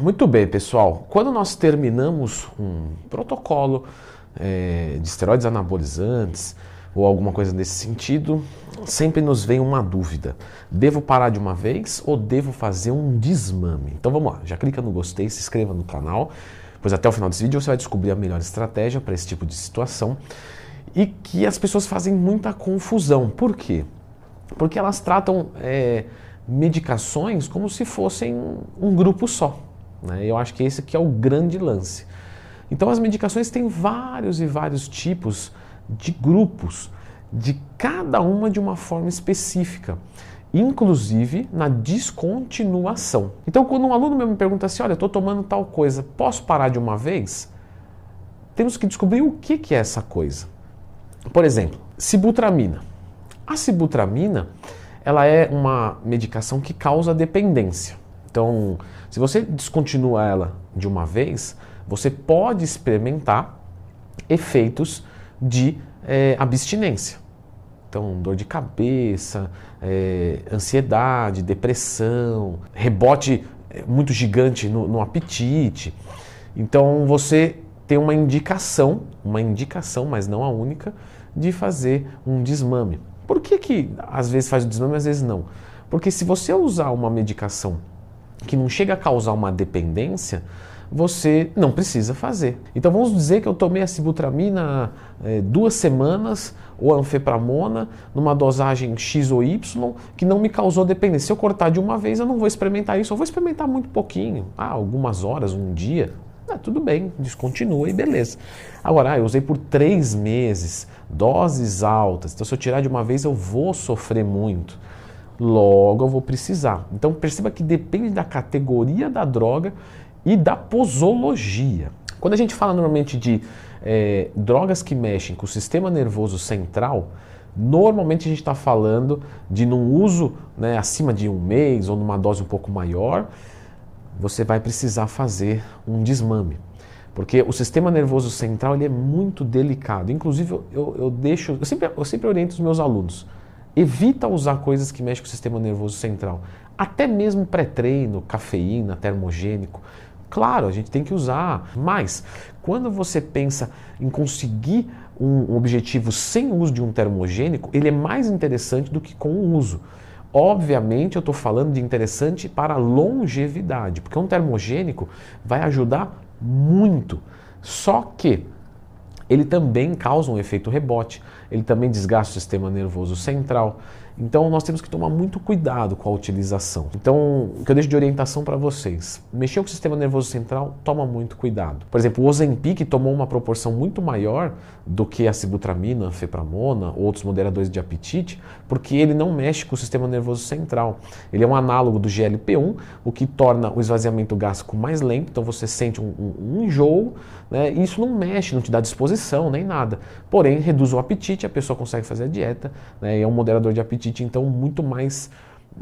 Muito bem, pessoal. Quando nós terminamos um protocolo é, de esteroides anabolizantes ou alguma coisa nesse sentido, sempre nos vem uma dúvida: devo parar de uma vez ou devo fazer um desmame? Então vamos lá, já clica no gostei, se inscreva no canal, pois até o final desse vídeo você vai descobrir a melhor estratégia para esse tipo de situação e que as pessoas fazem muita confusão. Por quê? Porque elas tratam é, medicações como se fossem um grupo só. Né? Eu acho que esse aqui é o grande lance. Então as medicações têm vários e vários tipos de grupos, de cada uma de uma forma específica, inclusive na descontinuação. Então quando um aluno me pergunta assim, olha, estou tomando tal coisa, posso parar de uma vez? Temos que descobrir o que, que é essa coisa. Por exemplo, sibutramina. A sibutramina ela é uma medicação que causa dependência. Então, se você descontinua ela de uma vez, você pode experimentar efeitos de é, abstinência. Então, dor de cabeça, é, ansiedade, depressão, rebote eh, muito gigante no, no apetite. Então, você tem uma indicação, uma indicação, mas não a única, de fazer um desmame. Por que, que às vezes faz o desmame, às vezes não? Porque se você usar uma medicação que não chega a causar uma dependência, você não precisa fazer. Então vamos dizer que eu tomei a sibutramina é, duas semanas ou anfepramona numa dosagem X ou Y que não me causou dependência. Se eu cortar de uma vez, eu não vou experimentar isso, eu vou experimentar muito pouquinho, ah, algumas horas, um dia. Ah, tudo bem, descontinua e beleza. Agora, ah, eu usei por três meses, doses altas, então se eu tirar de uma vez eu vou sofrer muito logo eu vou precisar. Então perceba que depende da categoria da droga e da posologia. Quando a gente fala normalmente de é, drogas que mexem com o sistema nervoso central, normalmente a gente está falando de num uso né, acima de um mês ou numa dose um pouco maior, você vai precisar fazer um desmame. Porque o sistema nervoso central ele é muito delicado. Inclusive, eu, eu deixo. Eu sempre, eu sempre oriento os meus alunos. Evita usar coisas que mexem com o sistema nervoso central. Até mesmo pré-treino, cafeína, termogênico. Claro, a gente tem que usar, mas quando você pensa em conseguir um objetivo sem uso de um termogênico, ele é mais interessante do que com o uso. Obviamente, eu estou falando de interessante para longevidade, porque um termogênico vai ajudar muito. Só que ele também causa um efeito rebote, ele também desgasta o sistema nervoso central. Então nós temos que tomar muito cuidado com a utilização. Então, o que eu deixo de orientação para vocês, mexer com o sistema nervoso central, toma muito cuidado. Por exemplo, o Ozempic tomou uma proporção muito maior do que a sibutramina, a fepramona, outros moderadores de apetite, porque ele não mexe com o sistema nervoso central. Ele é um análogo do GLP-1, o que torna o esvaziamento gástrico mais lento, então você sente um, um, um enjoo, né? e isso não mexe, não te dá disposição nem nada. Porém, reduz o apetite, a pessoa consegue fazer a dieta, né? e é um moderador de apetite apetite, então muito mais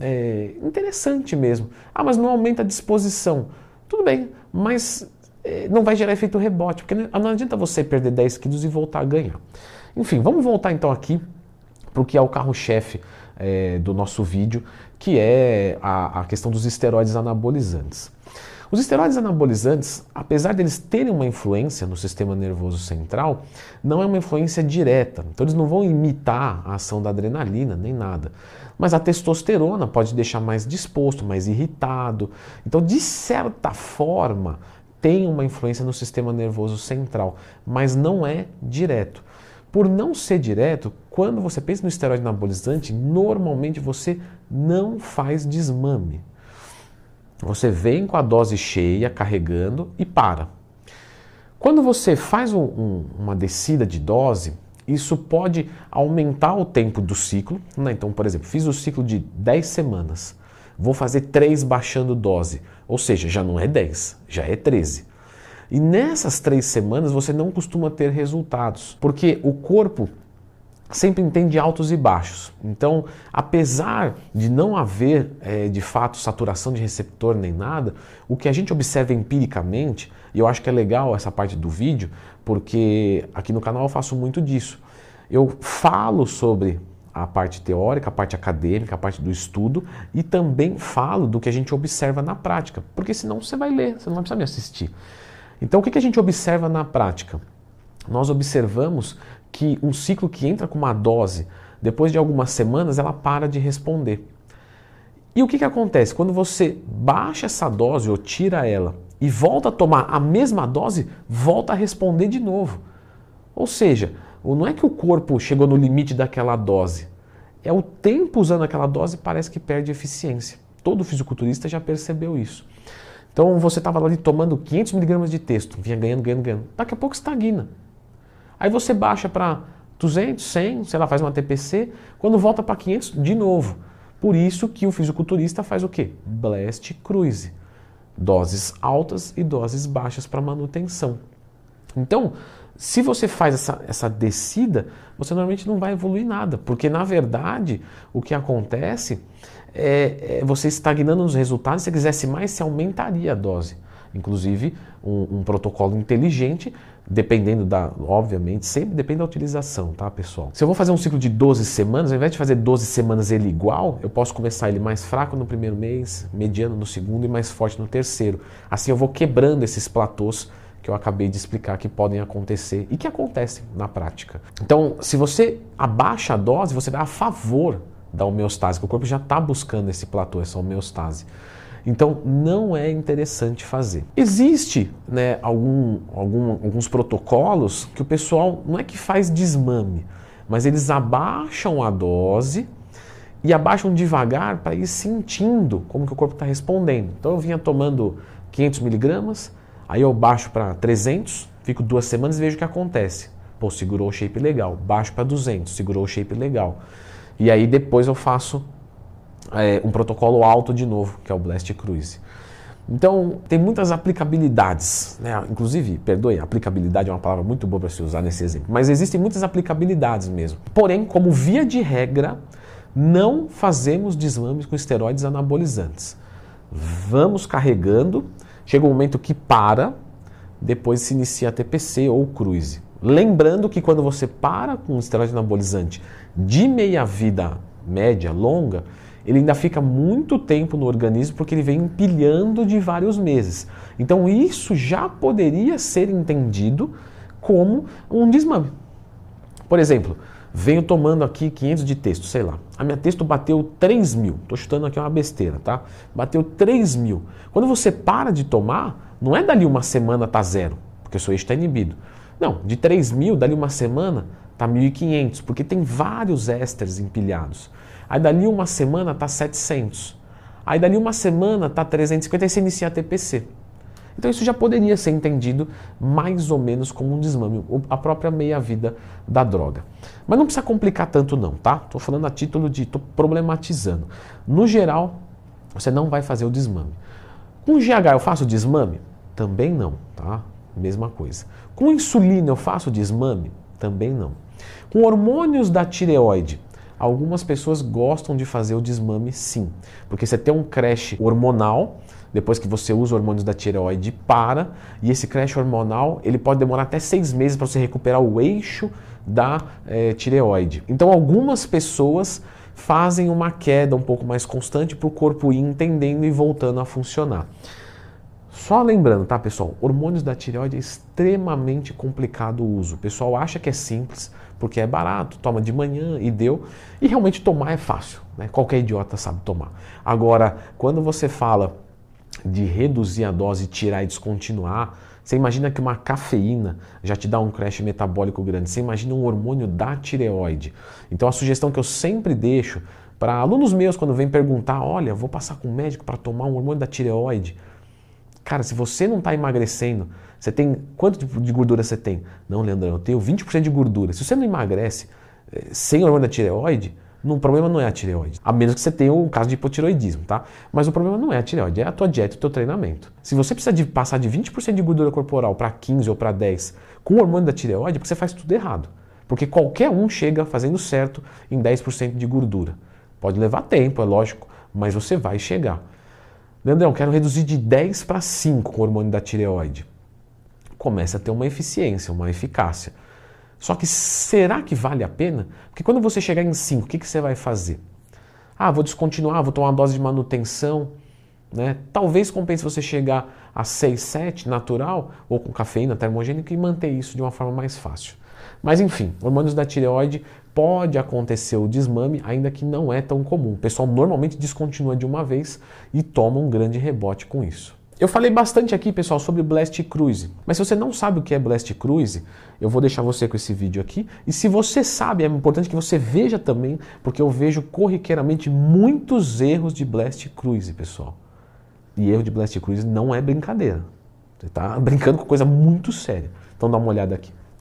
é, interessante mesmo. Ah, mas não aumenta a disposição. Tudo bem, mas é, não vai gerar efeito rebote, porque não adianta você perder 10 quilos e voltar a ganhar. Enfim, vamos voltar então aqui para o que é o carro-chefe é, do nosso vídeo, que é a, a questão dos esteroides anabolizantes. Os esteroides anabolizantes, apesar deles terem uma influência no sistema nervoso central, não é uma influência direta. Então eles não vão imitar a ação da adrenalina nem nada. Mas a testosterona pode deixar mais disposto, mais irritado. Então, de certa forma, tem uma influência no sistema nervoso central, mas não é direto. Por não ser direto, quando você pensa no esteroide anabolizante, normalmente você não faz desmame. Você vem com a dose cheia, carregando e para. Quando você faz um, um, uma descida de dose, isso pode aumentar o tempo do ciclo. Né? Então, por exemplo, fiz o ciclo de 10 semanas, vou fazer 3 baixando dose, ou seja, já não é 10, já é 13. E nessas três semanas você não costuma ter resultados, porque o corpo sempre entende altos e baixos. Então, apesar de não haver é, de fato saturação de receptor nem nada, o que a gente observa empiricamente, e eu acho que é legal essa parte do vídeo, porque aqui no canal eu faço muito disso. Eu falo sobre a parte teórica, a parte acadêmica, a parte do estudo e também falo do que a gente observa na prática, porque senão você vai ler, você não vai precisar me assistir. Então, o que a gente observa na prática? Nós observamos que um ciclo que entra com uma dose, depois de algumas semanas, ela para de responder. E o que, que acontece? Quando você baixa essa dose ou tira ela e volta a tomar a mesma dose, volta a responder de novo. Ou seja, não é que o corpo chegou no limite daquela dose, é o tempo usando aquela dose parece que perde eficiência. Todo fisiculturista já percebeu isso. Então você estava ali tomando 500 miligramas de texto, vinha ganhando, ganhando, ganhando. Daqui a pouco estagna. Aí você baixa para 200, 100, sei lá, faz uma TPC, quando volta para 500, de novo. Por isso que o fisiculturista faz o quê? Blast Cruise. Doses altas e doses baixas para manutenção. Então, se você faz essa, essa descida, você normalmente não vai evoluir nada, porque na verdade o que acontece é, é você estagnando nos resultados. Se você quisesse mais, você aumentaria a dose. Inclusive, um, um protocolo inteligente dependendo da, obviamente, sempre depende da utilização, tá, pessoal? Se eu vou fazer um ciclo de 12 semanas, ao invés de fazer 12 semanas ele igual, eu posso começar ele mais fraco no primeiro mês, mediano no segundo e mais forte no terceiro. Assim eu vou quebrando esses platôs que eu acabei de explicar que podem acontecer e que acontecem na prática. Então, se você abaixa a dose, você vai a favor da homeostase, o corpo já está buscando esse platô, essa homeostase. Então não é interessante fazer. Existe né, algum, algum, alguns protocolos que o pessoal não é que faz desmame, mas eles abaixam a dose e abaixam devagar para ir sentindo como que o corpo está respondendo. Então eu vinha tomando 500 miligramas, aí eu baixo para 300, fico duas semanas e vejo o que acontece. Pô, segurou o shape legal, baixo para 200, segurou o shape legal. E aí depois eu faço é, um protocolo alto de novo, que é o Blast Cruise. Então, tem muitas aplicabilidades, né? inclusive, perdoe, aplicabilidade é uma palavra muito boa para se usar nesse exemplo, mas existem muitas aplicabilidades mesmo. Porém, como via de regra, não fazemos desmames com esteroides anabolizantes. Vamos carregando, chega um momento que para, depois se inicia a TPC ou cruise. Lembrando que quando você para com um esteroide anabolizante de meia vida média, longa, ele ainda fica muito tempo no organismo porque ele vem empilhando de vários meses. Então isso já poderia ser entendido como um desmame. Por exemplo, venho tomando aqui 500 de texto, sei lá. A minha texto bateu 3 mil. Estou chutando aqui uma besteira, tá? Bateu 3 mil. Quando você para de tomar, não é dali uma semana tá zero, porque o seu eixo está inibido. Não, de 3 mil, dali uma semana, tá 1.500, porque tem vários ésteres empilhados. Aí dali uma semana tá 700. Aí dali uma semana tá 350 e você inicia a TPC. Então isso já poderia ser entendido mais ou menos como um desmame, a própria meia-vida da droga. Mas não precisa complicar tanto não, tá? Estou falando a título de, estou problematizando. No geral, você não vai fazer o desmame. Com GH eu faço desmame? Também não, tá? Mesma coisa. Com insulina eu faço desmame? Também não. Com hormônios da tireoide, Algumas pessoas gostam de fazer o desmame sim, porque você tem um crash hormonal, depois que você usa hormônios da tireoide, para, e esse crash hormonal ele pode demorar até seis meses para você recuperar o eixo da é, tireoide. Então algumas pessoas fazem uma queda um pouco mais constante para o corpo ir entendendo e voltando a funcionar. Só lembrando, tá, pessoal? Hormônios da tireoide é extremamente complicado o uso. O pessoal acha que é simples porque é barato, toma de manhã e deu. E realmente tomar é fácil, né? Qualquer idiota sabe tomar. Agora, quando você fala de reduzir a dose, tirar e descontinuar, você imagina que uma cafeína já te dá um crash metabólico grande. Você imagina um hormônio da tireoide. Então a sugestão que eu sempre deixo para alunos meus quando vêm perguntar, olha, vou passar com um médico para tomar um hormônio da tireoide Cara, se você não está emagrecendo, você tem. Quanto de gordura você tem? Não, Leandrão, eu tenho 20% de gordura. Se você não emagrece eh, sem hormônio da tireoide, o problema não é a tireoide. A menos que você tenha um caso de hipotiroidismo, tá? Mas o problema não é a tireoide, é a tua dieta e o teu treinamento. Se você precisa de passar de 20% de gordura corporal para 15 ou para 10 com hormônio da tireoide, é porque você faz tudo errado. Porque qualquer um chega fazendo certo em 10% de gordura. Pode levar tempo, é lógico, mas você vai chegar. Leandrão, quero reduzir de 10 para 5 com o hormônio da tireoide. Começa a ter uma eficiência, uma eficácia. Só que será que vale a pena? Porque quando você chegar em 5, o que, que você vai fazer? Ah, vou descontinuar, vou tomar uma dose de manutenção. Né? Talvez compense você chegar a 6, 7 natural ou com cafeína termogênica e manter isso de uma forma mais fácil. Mas enfim, hormônios da tireoide pode acontecer o desmame, ainda que não é tão comum. O pessoal normalmente descontinua de uma vez e toma um grande rebote com isso. Eu falei bastante aqui, pessoal, sobre Blast Cruise. Mas se você não sabe o que é Blast Cruise, eu vou deixar você com esse vídeo aqui. E se você sabe, é importante que você veja também, porque eu vejo corriqueiramente muitos erros de Blast Cruise, pessoal. E erro de Blast Cruise não é brincadeira. Você está brincando com coisa muito séria. Então dá uma olhada aqui.